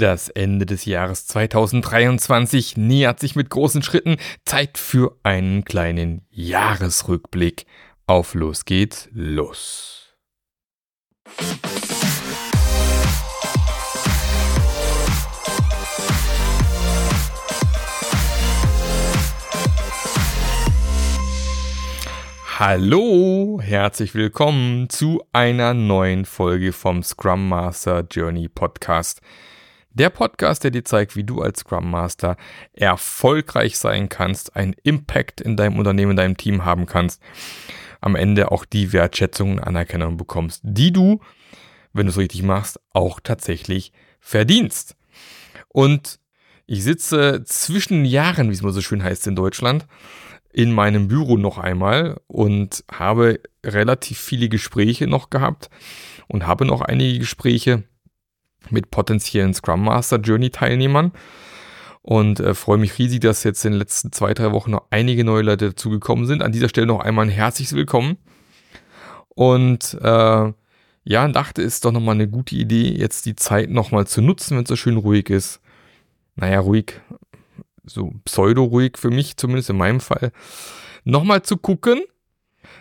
Das Ende des Jahres 2023 nähert sich mit großen Schritten. Zeit für einen kleinen Jahresrückblick. Auf los geht's, los. Hallo, herzlich willkommen zu einer neuen Folge vom Scrum Master Journey Podcast. Der Podcast, der dir zeigt, wie du als Scrum Master erfolgreich sein kannst, einen Impact in deinem Unternehmen, in deinem Team haben kannst, am Ende auch die Wertschätzung und Anerkennung bekommst, die du, wenn du es richtig machst, auch tatsächlich verdienst. Und ich sitze zwischen Jahren, wie es mal so schön heißt in Deutschland, in meinem Büro noch einmal und habe relativ viele Gespräche noch gehabt und habe noch einige Gespräche mit potenziellen Scrum Master Journey Teilnehmern und äh, freue mich riesig, dass jetzt in den letzten zwei, drei Wochen noch einige neue Leute dazugekommen sind. An dieser Stelle noch einmal ein herzliches Willkommen. Und äh, ja, dachte, ist doch nochmal eine gute Idee, jetzt die Zeit nochmal zu nutzen, wenn es so schön ruhig ist. Naja, ruhig, so pseudo-ruhig für mich, zumindest in meinem Fall. Nochmal zu gucken,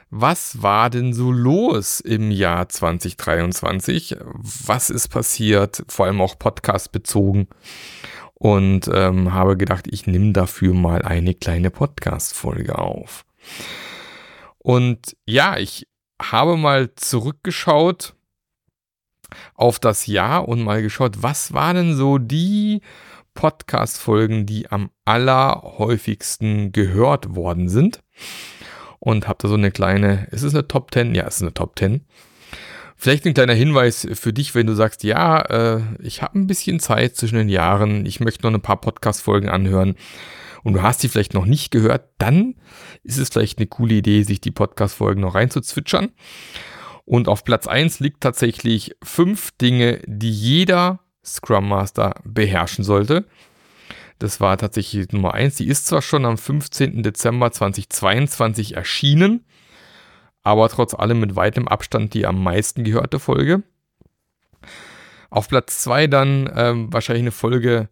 was war denn so los im Jahr 2023? Was ist passiert? Vor allem auch Podcast bezogen. Und ähm, habe gedacht, ich nehme dafür mal eine kleine Podcast-Folge auf. Und ja, ich habe mal zurückgeschaut auf das Jahr und mal geschaut, was waren denn so die Podcast-Folgen, die am allerhäufigsten gehört worden sind und habe da so eine kleine, ist es eine Top 10? Ja, es ist eine Top 10. Vielleicht ein kleiner Hinweis für dich, wenn du sagst, ja, äh, ich habe ein bisschen Zeit zwischen den Jahren, ich möchte noch ein paar Podcast-Folgen anhören und du hast die vielleicht noch nicht gehört, dann ist es vielleicht eine coole Idee, sich die Podcast-Folgen noch reinzuzwitschern. Und auf Platz 1 liegt tatsächlich fünf Dinge, die jeder Scrum Master beherrschen sollte. Das war tatsächlich Nummer eins. Die ist zwar schon am 15. Dezember 2022 erschienen, aber trotz allem mit weitem Abstand die am meisten gehörte Folge. Auf Platz zwei dann ähm, wahrscheinlich eine Folge,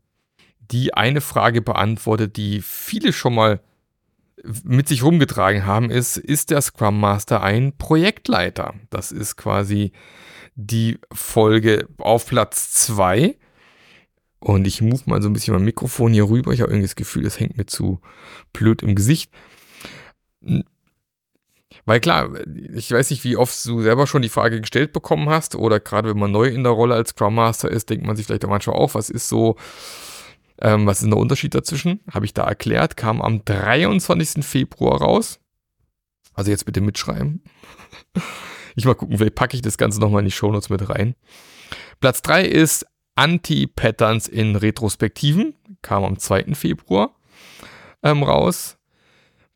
die eine Frage beantwortet, die viele schon mal mit sich rumgetragen haben, ist, ist der Scrum Master ein Projektleiter? Das ist quasi die Folge auf Platz zwei und ich move mal so ein bisschen mein Mikrofon hier rüber. Ich habe irgendwie das Gefühl, das hängt mir zu blöd im Gesicht. Weil klar, ich weiß nicht, wie oft du selber schon die Frage gestellt bekommen hast oder gerade wenn man neu in der Rolle als Scrum Master ist, denkt man sich vielleicht auch manchmal auch, was ist so, ähm, was ist der Unterschied dazwischen? Habe ich da erklärt, kam am 23. Februar raus. Also jetzt bitte mitschreiben. Ich mal gucken, vielleicht packe ich das Ganze nochmal in die Shownotes mit rein. Platz 3 ist Anti-Patterns in Retrospektiven, kam am 2. Februar ähm, raus.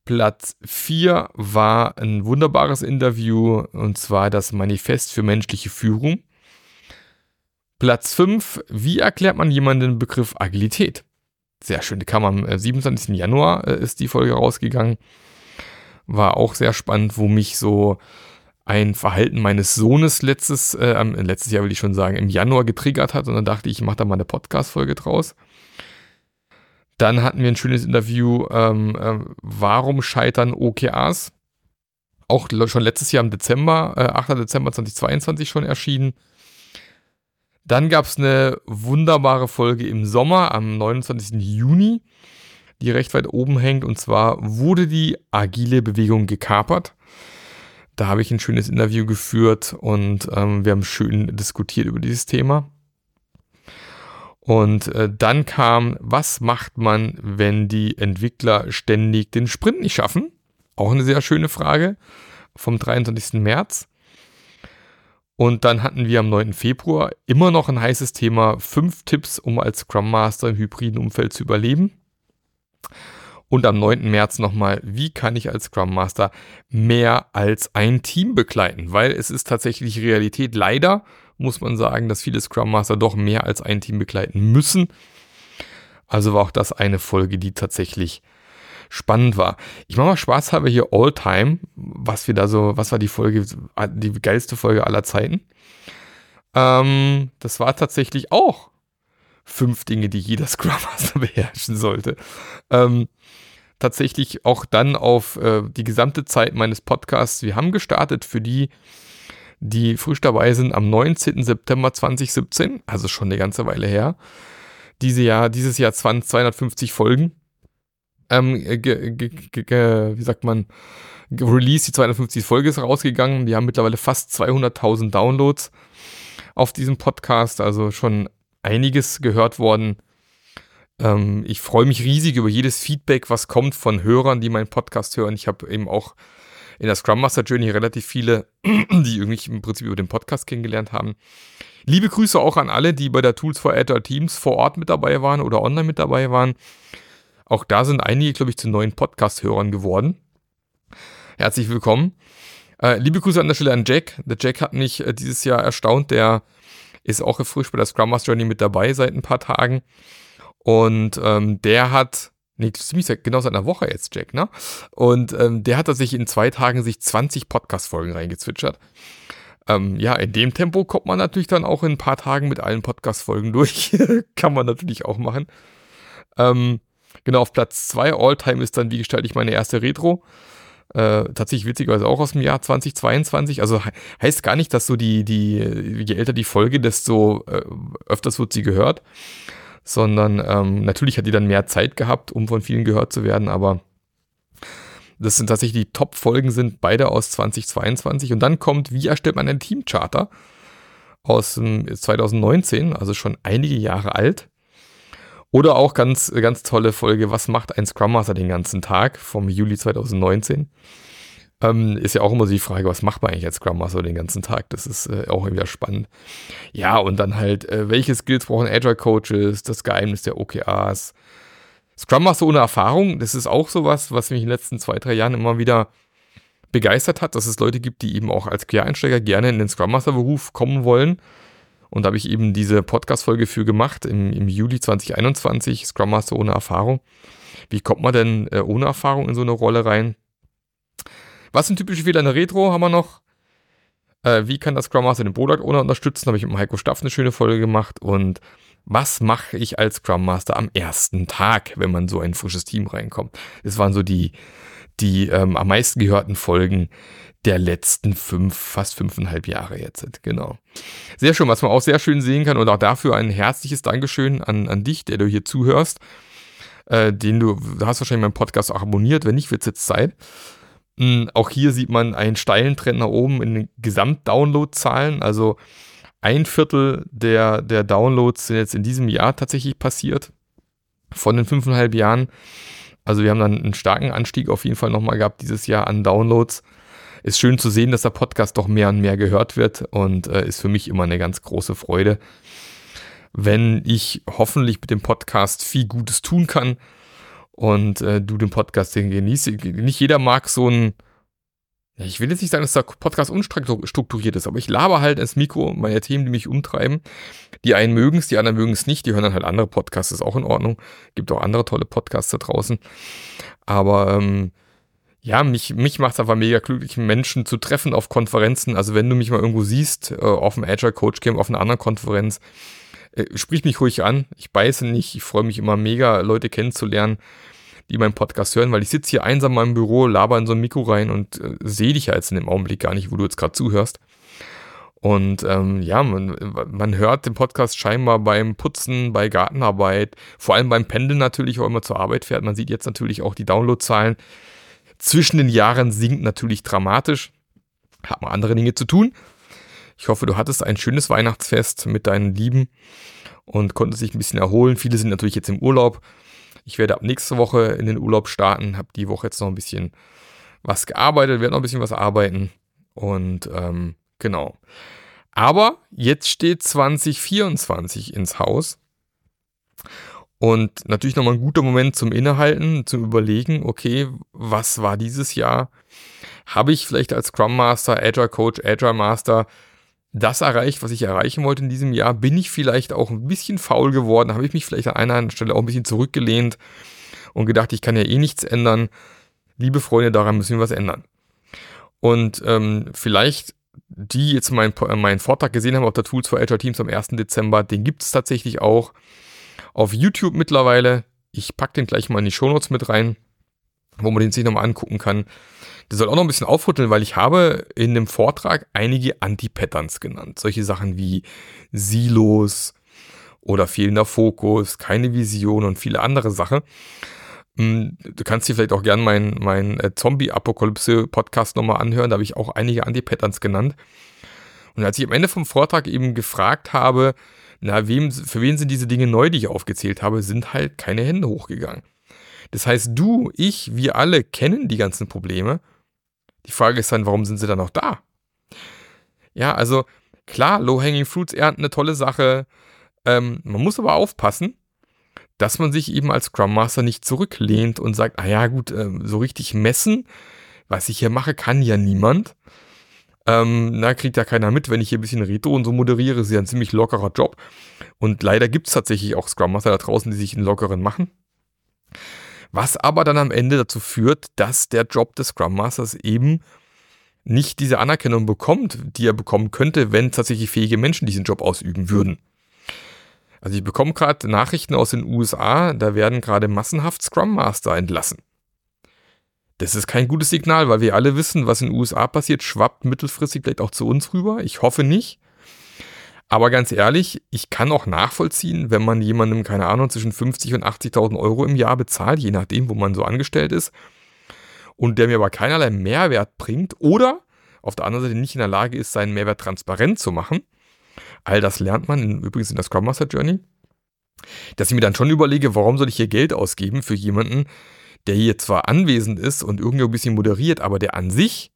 Platz 4 war ein wunderbares Interview und zwar das Manifest für menschliche Führung. Platz 5, wie erklärt man jemanden den Begriff Agilität? Sehr schön, die kam am 27. Äh, Januar, äh, ist die Folge rausgegangen. War auch sehr spannend, wo mich so ein Verhalten meines Sohnes letztes, äh, letztes Jahr will ich schon sagen, im Januar getriggert hat und dann dachte ich, ich mache da mal eine Podcast-Folge draus. Dann hatten wir ein schönes Interview, ähm, äh, warum scheitern OKRs? Auch schon letztes Jahr im Dezember, äh, 8. Dezember 2022 schon erschienen. Dann gab es eine wunderbare Folge im Sommer am 29. Juni, die recht weit oben hängt. Und zwar wurde die agile Bewegung gekapert. Da habe ich ein schönes Interview geführt und ähm, wir haben schön diskutiert über dieses Thema. Und äh, dann kam, was macht man, wenn die Entwickler ständig den Sprint nicht schaffen? Auch eine sehr schöne Frage vom 23. März. Und dann hatten wir am 9. Februar immer noch ein heißes Thema, fünf Tipps, um als Scrum Master im hybriden Umfeld zu überleben. Und am 9. März nochmal, wie kann ich als Scrum Master mehr als ein Team begleiten? Weil es ist tatsächlich Realität. Leider muss man sagen, dass viele Scrum Master doch mehr als ein Team begleiten müssen. Also war auch das eine Folge, die tatsächlich spannend war. Ich mache mal Spaß habe hier All Time, was wir da so, was war die Folge, die geilste Folge aller Zeiten. Ähm, das war tatsächlich auch fünf Dinge, die jeder Scrum Master beherrschen sollte. Ähm, tatsächlich auch dann auf äh, die gesamte Zeit meines Podcasts. Wir haben gestartet für die, die frisch dabei sind, am 19. September 2017, also schon eine ganze Weile her. Diese Jahr, dieses Jahr 20, 250 Folgen. Ähm, wie sagt man, Release, die 250 Folge ist rausgegangen. Wir haben mittlerweile fast 200.000 Downloads auf diesem Podcast, also schon einiges gehört worden. Ähm, ich freue mich riesig über jedes Feedback, was kommt von Hörern, die meinen Podcast hören. Ich habe eben auch in der Scrum Master Journey relativ viele, die irgendwie im Prinzip über den Podcast kennengelernt haben. Liebe Grüße auch an alle, die bei der Tools for Agile Teams vor Ort mit dabei waren oder online mit dabei waren. Auch da sind einige, glaube ich, zu neuen Podcast-Hörern geworden. Herzlich willkommen. Äh, liebe Grüße an der Stelle an Jack. Der Jack hat mich äh, dieses Jahr erstaunt. Der ist auch frisch bei der Scrum Master Journey mit dabei seit ein paar Tagen. Und ähm, der hat, nee, ziemlich genau seit einer Woche jetzt, Jack, ne? Und ähm, der hat tatsächlich in zwei Tagen sich 20 Podcast-Folgen reingezwitschert. Ähm, ja, in dem Tempo kommt man natürlich dann auch in ein paar Tagen mit allen Podcast-Folgen durch. Kann man natürlich auch machen. Ähm, genau, auf Platz 2 All-Time ist dann, wie gestalte ich meine erste Retro. Äh, tatsächlich witzigerweise auch aus dem Jahr 2022. Also he heißt gar nicht, dass so die, die, je älter die Folge, desto äh, öfters wird sie gehört. Sondern ähm, natürlich hat die dann mehr Zeit gehabt, um von vielen gehört zu werden, aber das sind tatsächlich die Top-Folgen, sind beide aus 2022. Und dann kommt, wie erstellt man einen Teamcharter aus ähm, 2019, also schon einige Jahre alt. Oder auch ganz, ganz tolle Folge, was macht ein Scrum Master den ganzen Tag vom Juli 2019. Ähm, ist ja auch immer so die Frage, was macht man eigentlich als Scrum Master den ganzen Tag? Das ist äh, auch wieder spannend. Ja, und dann halt, äh, welche Skills brauchen Agile Coaches, das Geheimnis der OKRs. Scrum Master ohne Erfahrung, das ist auch sowas, was mich in den letzten zwei, drei Jahren immer wieder begeistert hat, dass es Leute gibt, die eben auch als Quereinsteiger gerne in den Scrum Master Beruf kommen wollen und da habe ich eben diese Podcast-Folge für gemacht im, im Juli 2021, Scrum Master ohne Erfahrung. Wie kommt man denn äh, ohne Erfahrung in so eine Rolle rein? Was sind typische Fehler in der Retro? Haben wir noch. Äh, wie kann das Scrum Master den Product Owner unterstützen? Habe ich mit Heiko Staff eine schöne Folge gemacht. Und was mache ich als Scrum Master am ersten Tag, wenn man so ein frisches Team reinkommt? Das waren so die, die ähm, am meisten gehörten Folgen, der letzten fünf, fast fünfeinhalb Jahre jetzt. Genau. Sehr schön, was man auch sehr schön sehen kann und auch dafür ein herzliches Dankeschön an, an dich, der du hier zuhörst. Äh, den du, du hast wahrscheinlich meinen Podcast auch abonniert, wenn nicht, wird es jetzt Zeit. Mhm, auch hier sieht man einen steilen Trend nach oben in den Gesamt-Download-Zahlen. Also ein Viertel der, der Downloads sind jetzt in diesem Jahr tatsächlich passiert. Von den fünfeinhalb Jahren. Also wir haben dann einen starken Anstieg auf jeden Fall nochmal gehabt dieses Jahr an Downloads ist schön zu sehen, dass der Podcast doch mehr und mehr gehört wird und äh, ist für mich immer eine ganz große Freude, wenn ich hoffentlich mit dem Podcast viel Gutes tun kann und äh, du den Podcast genießt. Nicht jeder mag so ein, ich will jetzt nicht sagen, dass der Podcast unstrukturiert ist, aber ich laber halt ins Mikro meine Themen, die mich umtreiben. Die einen mögen es, die anderen mögen es nicht, die hören dann halt andere Podcasts, ist auch in Ordnung. Gibt auch andere tolle Podcasts da draußen. Aber ähm, ja, mich, mich macht es einfach mega glücklich, Menschen zu treffen auf Konferenzen. Also wenn du mich mal irgendwo siehst, äh, auf dem Agile Coach Camp, auf einer anderen Konferenz, äh, sprich mich ruhig an. Ich beiße nicht. Ich freue mich immer mega, Leute kennenzulernen, die meinen Podcast hören, weil ich sitze hier einsam in meinem Büro, laber in so ein Mikro rein und äh, sehe dich ja jetzt in dem Augenblick gar nicht, wo du jetzt gerade zuhörst. Und ähm, ja, man, man hört den Podcast scheinbar beim Putzen, bei Gartenarbeit, vor allem beim Pendeln natürlich, wo man zur Arbeit fährt. Man sieht jetzt natürlich auch die Downloadzahlen zwischen den Jahren sinkt natürlich dramatisch. Hat man andere Dinge zu tun. Ich hoffe, du hattest ein schönes Weihnachtsfest mit deinen Lieben und konntest dich ein bisschen erholen. Viele sind natürlich jetzt im Urlaub. Ich werde ab nächste Woche in den Urlaub starten, habe die Woche jetzt noch ein bisschen was gearbeitet, werde noch ein bisschen was arbeiten und ähm, genau. Aber jetzt steht 2024 ins Haus und natürlich nochmal ein guter Moment zum Innehalten, zum Überlegen, okay, was war dieses Jahr? Habe ich vielleicht als Scrum Master, Agile Coach, Agile Master das erreicht, was ich erreichen wollte in diesem Jahr? Bin ich vielleicht auch ein bisschen faul geworden? Habe ich mich vielleicht an einer Stelle auch ein bisschen zurückgelehnt und gedacht, ich kann ja eh nichts ändern? Liebe Freunde, daran müssen wir was ändern. Und ähm, vielleicht die jetzt meinen mein Vortrag gesehen haben auf der Tools for Agile Teams am 1. Dezember, den gibt es tatsächlich auch auf YouTube mittlerweile. Ich packe den gleich mal in die Shownotes mit rein, wo man den sich nochmal angucken kann. Der soll auch noch ein bisschen aufrütteln, weil ich habe in dem Vortrag einige Anti-Patterns genannt. Solche Sachen wie Silos oder fehlender Fokus, keine Vision und viele andere Sachen. Hm, du kannst dir vielleicht auch gerne meinen mein äh, Zombie-Apokalypse-Podcast nochmal anhören. Da habe ich auch einige Anti-Patterns genannt. Und als ich am Ende vom Vortrag eben gefragt habe, na, wem, für wen sind diese Dinge neu, die ich aufgezählt habe, sind halt keine Hände hochgegangen. Das heißt, du, ich, wir alle kennen die ganzen Probleme. Die Frage ist dann, warum sind sie dann noch da? Ja, also klar, Low-Hanging Fruits ernten eine tolle Sache. Ähm, man muss aber aufpassen, dass man sich eben als Scrum Master nicht zurücklehnt und sagt, ah ja, gut, äh, so richtig messen, was ich hier mache, kann ja niemand. Ähm, na, kriegt ja keiner mit, wenn ich hier ein bisschen Retro und so moderiere, ist ja ein ziemlich lockerer Job. Und leider gibt es tatsächlich auch Scrum Master da draußen, die sich einen lockeren machen. Was aber dann am Ende dazu führt, dass der Job des Scrum Masters eben nicht diese Anerkennung bekommt, die er bekommen könnte, wenn tatsächlich fähige Menschen diesen Job ausüben würden. Also ich bekomme gerade Nachrichten aus den USA, da werden gerade massenhaft Scrum Master entlassen. Das ist kein gutes Signal, weil wir alle wissen, was in den USA passiert, schwappt mittelfristig vielleicht auch zu uns rüber. Ich hoffe nicht. Aber ganz ehrlich, ich kann auch nachvollziehen, wenn man jemandem, keine Ahnung, zwischen 50 und 80.000 Euro im Jahr bezahlt, je nachdem, wo man so angestellt ist, und der mir aber keinerlei Mehrwert bringt oder auf der anderen Seite nicht in der Lage ist, seinen Mehrwert transparent zu machen. All das lernt man in, übrigens in der Scrum Master Journey. Dass ich mir dann schon überlege, warum soll ich hier Geld ausgeben für jemanden, der hier zwar anwesend ist und irgendwie ein bisschen moderiert, aber der an sich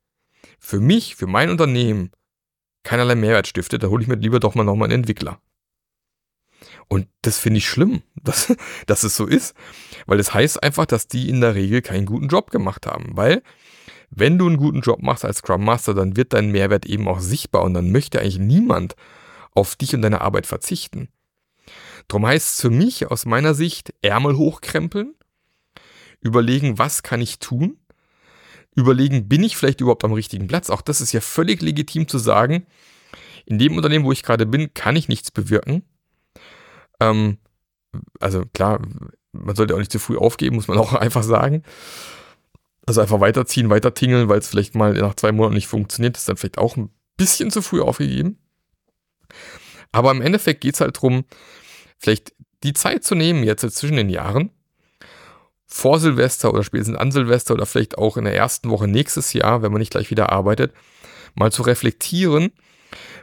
für mich, für mein Unternehmen keinerlei Mehrwert stiftet, da hole ich mir lieber doch mal nochmal einen Entwickler. Und das finde ich schlimm, dass, dass es so ist, weil das heißt einfach, dass die in der Regel keinen guten Job gemacht haben, weil wenn du einen guten Job machst als Scrum Master, dann wird dein Mehrwert eben auch sichtbar und dann möchte eigentlich niemand auf dich und deine Arbeit verzichten. Drum heißt es für mich aus meiner Sicht Ärmel hochkrempeln, überlegen, was kann ich tun, überlegen, bin ich vielleicht überhaupt am richtigen Platz. Auch das ist ja völlig legitim zu sagen, in dem Unternehmen, wo ich gerade bin, kann ich nichts bewirken. Ähm, also klar, man sollte auch nicht zu früh aufgeben, muss man auch einfach sagen. Also einfach weiterziehen, weiter tingeln, weil es vielleicht mal nach zwei Monaten nicht funktioniert, ist dann vielleicht auch ein bisschen zu früh aufgegeben. Aber im Endeffekt geht es halt darum, vielleicht die Zeit zu nehmen, jetzt zwischen den Jahren, vor Silvester oder spätestens an Silvester oder vielleicht auch in der ersten Woche nächstes Jahr, wenn man nicht gleich wieder arbeitet, mal zu reflektieren,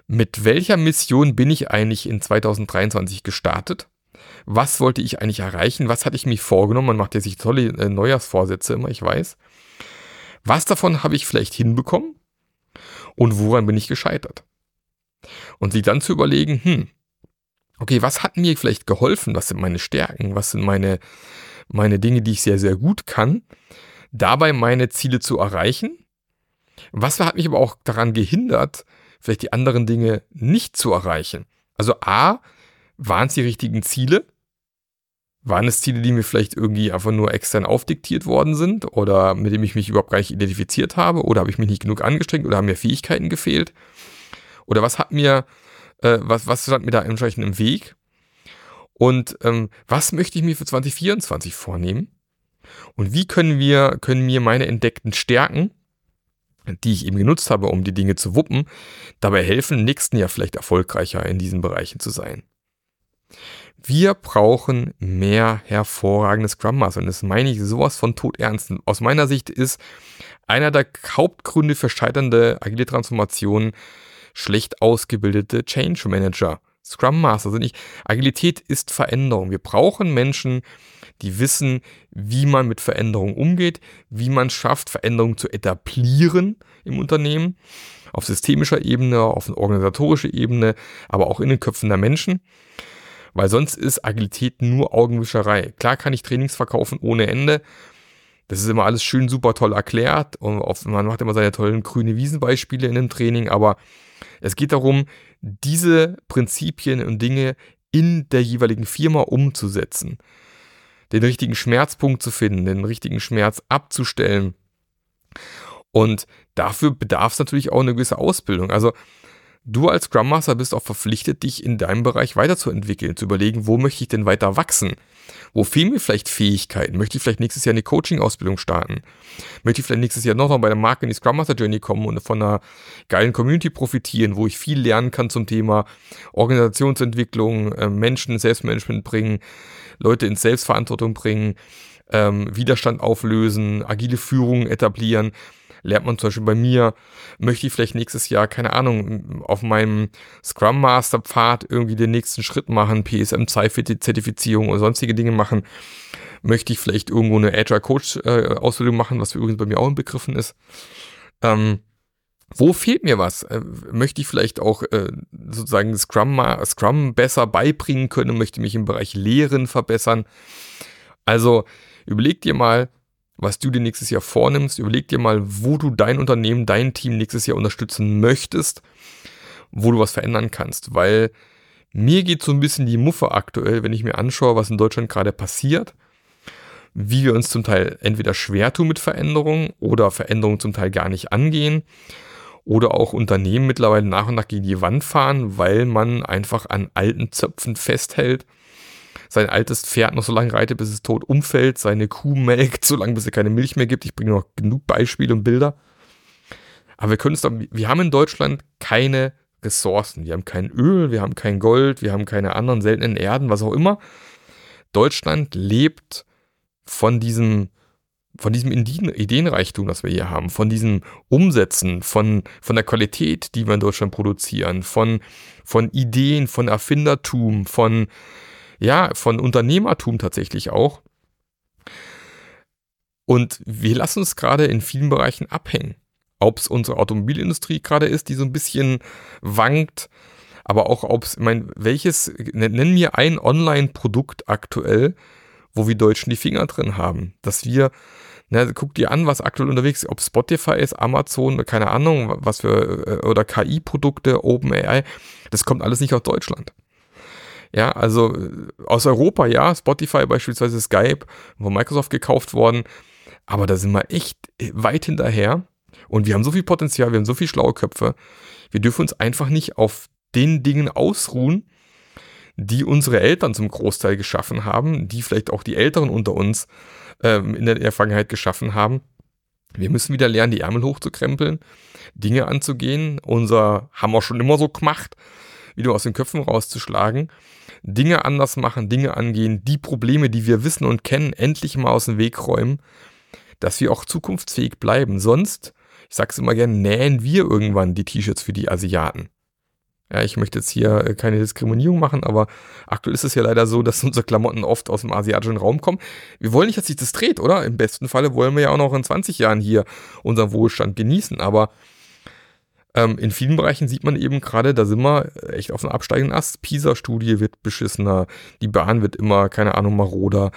mit welcher Mission bin ich eigentlich in 2023 gestartet? Was wollte ich eigentlich erreichen? Was hatte ich mir vorgenommen? Man macht ja sich tolle äh, Neujahrsvorsätze immer, ich weiß. Was davon habe ich vielleicht hinbekommen? Und woran bin ich gescheitert? Und sich dann zu überlegen, hm, okay, was hat mir vielleicht geholfen? Was sind meine Stärken? Was sind meine, meine Dinge, die ich sehr, sehr gut kann, dabei meine Ziele zu erreichen. Was hat mich aber auch daran gehindert, vielleicht die anderen Dinge nicht zu erreichen? Also A, waren es die richtigen Ziele? Waren es Ziele, die mir vielleicht irgendwie einfach nur extern aufdiktiert worden sind oder mit dem ich mich überhaupt gar nicht identifiziert habe oder habe ich mich nicht genug angestrengt oder haben mir Fähigkeiten gefehlt? Oder was hat mir, äh, was, was stand mir da entsprechend im Weg? Und ähm, was möchte ich mir für 2024 vornehmen? Und wie können wir, können mir meine entdeckten Stärken, die ich eben genutzt habe, um die Dinge zu wuppen, dabei helfen, nächsten Jahr vielleicht erfolgreicher in diesen Bereichen zu sein? Wir brauchen mehr hervorragende Scrum Master. Und das meine ich sowas von todernst. Aus meiner Sicht ist einer der Hauptgründe für scheiternde agile Transformationen schlecht ausgebildete Change Manager. Scrum Master sind nicht. Agilität ist Veränderung. Wir brauchen Menschen, die wissen, wie man mit Veränderungen umgeht, wie man schafft, Veränderungen zu etablieren im Unternehmen, auf systemischer Ebene, auf organisatorischer Ebene, aber auch in den Köpfen der Menschen. Weil sonst ist Agilität nur Augenwischerei. Klar kann ich Trainings verkaufen ohne Ende. Das ist immer alles schön, super toll erklärt. Und man macht immer seine tollen grüne Wiesenbeispiele in einem Training, aber es geht darum, diese Prinzipien und Dinge in der jeweiligen Firma umzusetzen. Den richtigen Schmerzpunkt zu finden, den richtigen Schmerz abzustellen. Und dafür bedarf es natürlich auch eine gewisse Ausbildung. Also du als Scrum Master bist auch verpflichtet, dich in deinem Bereich weiterzuentwickeln, zu überlegen, wo möchte ich denn weiter wachsen? Wo fehlen mir vielleicht Fähigkeiten? Möchte ich vielleicht nächstes Jahr eine Coaching-Ausbildung starten? Möchte ich vielleicht nächstes Jahr noch mal bei der Marke in die Scrum Master Journey kommen und von einer geilen Community profitieren, wo ich viel lernen kann zum Thema Organisationsentwicklung, äh, Menschen, Selbstmanagement bringen, Leute in Selbstverantwortung bringen, ähm, Widerstand auflösen, agile Führung etablieren lernt man zum Beispiel bei mir, möchte ich vielleicht nächstes Jahr, keine Ahnung, auf meinem Scrum Master Pfad irgendwie den nächsten Schritt machen, PSM Zertifizierung oder sonstige Dinge machen, möchte ich vielleicht irgendwo eine Agile Coach äh, Ausbildung machen, was übrigens bei mir auch inbegriffen ist. Ähm, wo fehlt mir was? Äh, möchte ich vielleicht auch äh, sozusagen Scrum, Scrum besser beibringen können, möchte mich im Bereich Lehren verbessern. Also überleg dir mal, was du dir nächstes Jahr vornimmst. Überleg dir mal, wo du dein Unternehmen, dein Team nächstes Jahr unterstützen möchtest, wo du was verändern kannst. Weil mir geht so ein bisschen die Muffe aktuell, wenn ich mir anschaue, was in Deutschland gerade passiert, wie wir uns zum Teil entweder schwer tun mit Veränderungen oder Veränderungen zum Teil gar nicht angehen oder auch Unternehmen mittlerweile nach und nach gegen die Wand fahren, weil man einfach an alten Zöpfen festhält sein altes Pferd noch so lange reitet, bis es tot umfällt, seine Kuh melkt, so lange, bis es keine Milch mehr gibt. Ich bringe noch genug Beispiele und Bilder. Aber wir können es doch, wir haben in Deutschland keine Ressourcen. Wir haben kein Öl, wir haben kein Gold, wir haben keine anderen seltenen Erden, was auch immer. Deutschland lebt von diesem, von diesem Ideenreichtum, das wir hier haben, von diesem Umsetzen, von, von der Qualität, die wir in Deutschland produzieren, von, von Ideen, von Erfindertum, von, ja, von Unternehmertum tatsächlich auch. Und wir lassen uns gerade in vielen Bereichen abhängen. Ob es unsere Automobilindustrie gerade ist, die so ein bisschen wankt, aber auch ob es, ich meine, welches, nennen mir ein Online-Produkt aktuell, wo wir Deutschen die Finger drin haben, dass wir, na, guck dir an, was aktuell unterwegs ist, ob Spotify ist, Amazon, keine Ahnung, was für, äh, oder KI-Produkte, OpenAI, das kommt alles nicht aus Deutschland. Ja, also aus Europa, ja, Spotify beispielsweise, Skype, von Microsoft gekauft worden. Aber da sind wir echt weit hinterher. Und wir haben so viel Potenzial, wir haben so viele schlaue Köpfe. Wir dürfen uns einfach nicht auf den Dingen ausruhen, die unsere Eltern zum Großteil geschaffen haben, die vielleicht auch die Älteren unter uns ähm, in der Vergangenheit geschaffen haben. Wir müssen wieder lernen, die Ärmel hochzukrempeln, Dinge anzugehen. Unser haben wir schon immer so gemacht, wieder aus den Köpfen rauszuschlagen Dinge anders machen, Dinge angehen, die Probleme, die wir wissen und kennen, endlich mal aus dem Weg räumen, dass wir auch zukunftsfähig bleiben. Sonst, ich sag's immer gerne, nähen wir irgendwann die T-Shirts für die Asiaten. Ja, ich möchte jetzt hier äh, keine Diskriminierung machen, aber aktuell ist es ja leider so, dass unsere Klamotten oft aus dem asiatischen Raum kommen. Wir wollen nicht, dass sich das dreht, oder? Im besten Falle wollen wir ja auch noch in 20 Jahren hier unseren Wohlstand genießen, aber ähm, in vielen Bereichen sieht man eben gerade, da sind wir echt auf einem absteigenden Ast. PISA-Studie wird beschissener, die Bahn wird immer, keine Ahnung, maroder.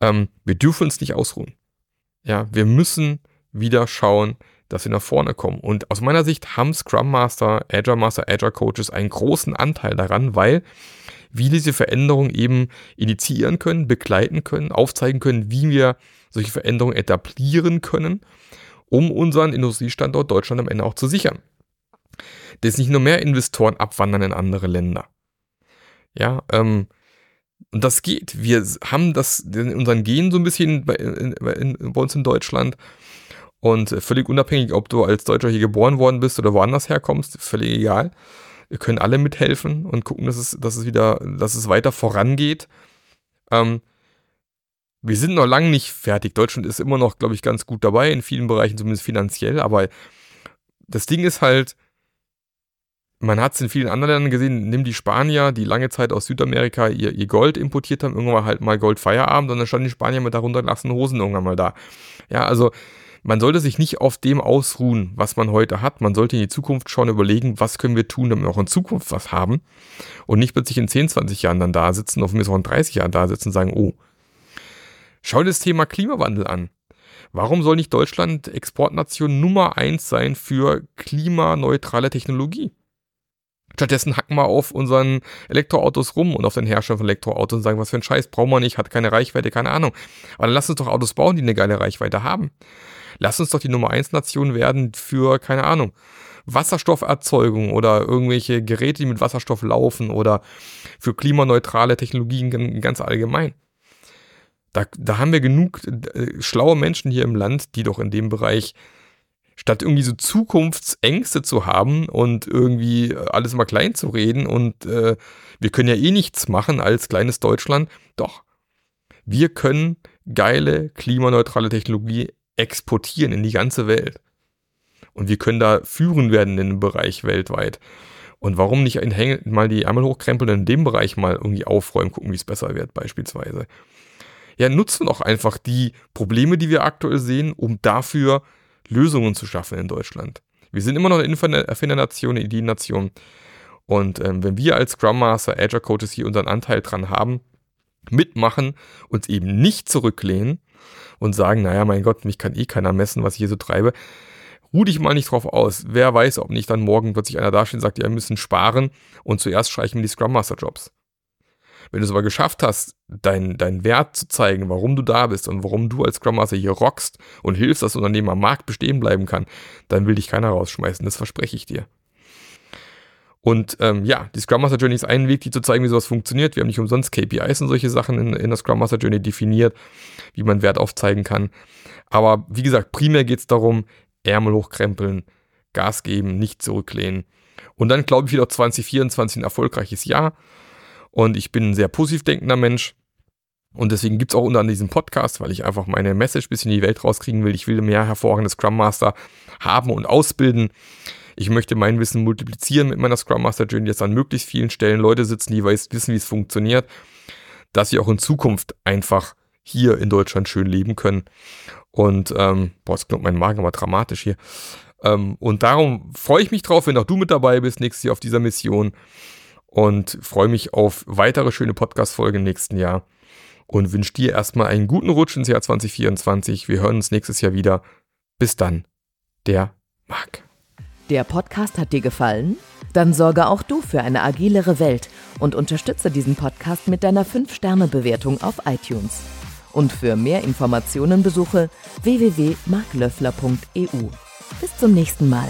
Ähm, wir dürfen uns nicht ausruhen. Ja, wir müssen wieder schauen, dass wir nach vorne kommen. Und aus meiner Sicht haben Scrum Master, Agile Master, Agile Coaches einen großen Anteil daran, weil wir diese Veränderungen eben initiieren können, begleiten können, aufzeigen können, wie wir solche Veränderungen etablieren können, um unseren Industriestandort Deutschland am Ende auch zu sichern dass nicht nur mehr Investoren abwandern in andere Länder. Ja, ähm, und das geht. Wir haben das in unseren Genen so ein bisschen bei, in, in, bei uns in Deutschland. Und völlig unabhängig, ob du als Deutscher hier geboren worden bist oder woanders herkommst, völlig egal. Wir können alle mithelfen und gucken, dass es, dass es wieder, dass es weiter vorangeht. Ähm, wir sind noch lange nicht fertig. Deutschland ist immer noch, glaube ich, ganz gut dabei, in vielen Bereichen, zumindest finanziell. Aber das Ding ist halt, man hat es in vielen anderen Ländern gesehen, nimm die Spanier, die lange Zeit aus Südamerika ihr, ihr Gold importiert haben, irgendwann halt mal Goldfeierabend und dann standen die Spanier mit darunter heruntergelassenen Hosen irgendwann mal da. Ja, also man sollte sich nicht auf dem ausruhen, was man heute hat. Man sollte in die Zukunft schauen, überlegen, was können wir tun, damit wir auch in Zukunft was haben. Und nicht plötzlich in 10, 20 Jahren dann da sitzen, auf mir auch in 30 Jahren da sitzen und sagen, oh, schau dir das Thema Klimawandel an. Warum soll nicht Deutschland Exportnation Nummer eins sein für klimaneutrale Technologie? Stattdessen hacken wir auf unseren Elektroautos rum und auf den Hersteller von Elektroautos und sagen, was für ein Scheiß, brauchen wir nicht, hat keine Reichweite, keine Ahnung. Aber dann lass uns doch Autos bauen, die eine geile Reichweite haben. Lass uns doch die Nummer 1 Nation werden für, keine Ahnung, Wasserstofferzeugung oder irgendwelche Geräte, die mit Wasserstoff laufen oder für klimaneutrale Technologien ganz allgemein. Da, da haben wir genug äh, schlaue Menschen hier im Land, die doch in dem Bereich statt irgendwie so Zukunftsängste zu haben und irgendwie alles mal klein zu reden und äh, wir können ja eh nichts machen als kleines Deutschland, doch. Wir können geile klimaneutrale Technologie exportieren in die ganze Welt. Und wir können da führen werden in dem Bereich weltweit. Und warum nicht mal die Ärmel hochkrempeln und in dem Bereich mal irgendwie aufräumen, gucken, wie es besser wird, beispielsweise. Ja, nutzen auch einfach die Probleme, die wir aktuell sehen, um dafür Lösungen zu schaffen in Deutschland. Wir sind immer noch eine Erfindernation, eine Ideennation. Und ähm, wenn wir als Scrum Master, Agile Coaches hier unseren Anteil dran haben, mitmachen, uns eben nicht zurücklehnen und sagen, naja, mein Gott, mich kann eh keiner messen, was ich hier so treibe, ruh dich mal nicht drauf aus. Wer weiß, ob nicht dann morgen plötzlich einer dasteht und sagt, ja, wir müssen sparen und zuerst streichen wir die Scrum Master Jobs. Wenn du es aber geschafft hast, deinen dein Wert zu zeigen, warum du da bist und warum du als Scrum Master hier rockst und hilfst, dass das Unternehmen am Markt bestehen bleiben kann, dann will dich keiner rausschmeißen. Das verspreche ich dir. Und ähm, ja, die Scrum Master Journey ist ein Weg, die zu zeigen, wie sowas funktioniert. Wir haben nicht umsonst KPIs und solche Sachen in, in der Scrum Master Journey definiert, wie man Wert aufzeigen kann. Aber wie gesagt, primär geht es darum, Ärmel hochkrempeln, Gas geben, nicht zurücklehnen. Und dann glaube ich wieder 2024 ein erfolgreiches Jahr. Und ich bin ein sehr positiv denkender Mensch. Und deswegen gibt es auch unter anderem diesen Podcast, weil ich einfach meine Message bis in die Welt rauskriegen will. Ich will mehr hervorragende Scrum Master haben und ausbilden. Ich möchte mein Wissen multiplizieren mit meiner Scrum Master Journey, dass an möglichst vielen Stellen Leute sitzen, die weiß, wissen, wie es funktioniert, dass sie auch in Zukunft einfach hier in Deutschland schön leben können. Und, ähm, boah, es klingt mein Magen aber dramatisch hier. Ähm, und darum freue ich mich drauf, wenn auch du mit dabei bist nächstes Jahr auf dieser Mission und freue mich auf weitere schöne Podcast-Folgen im nächsten Jahr und wünsche dir erstmal einen guten Rutsch ins Jahr 2024. Wir hören uns nächstes Jahr wieder. Bis dann, der Marc. Der Podcast hat dir gefallen? Dann sorge auch du für eine agilere Welt und unterstütze diesen Podcast mit deiner 5-Sterne-Bewertung auf iTunes. Und für mehr Informationen besuche www.marklöffler.eu. Bis zum nächsten Mal.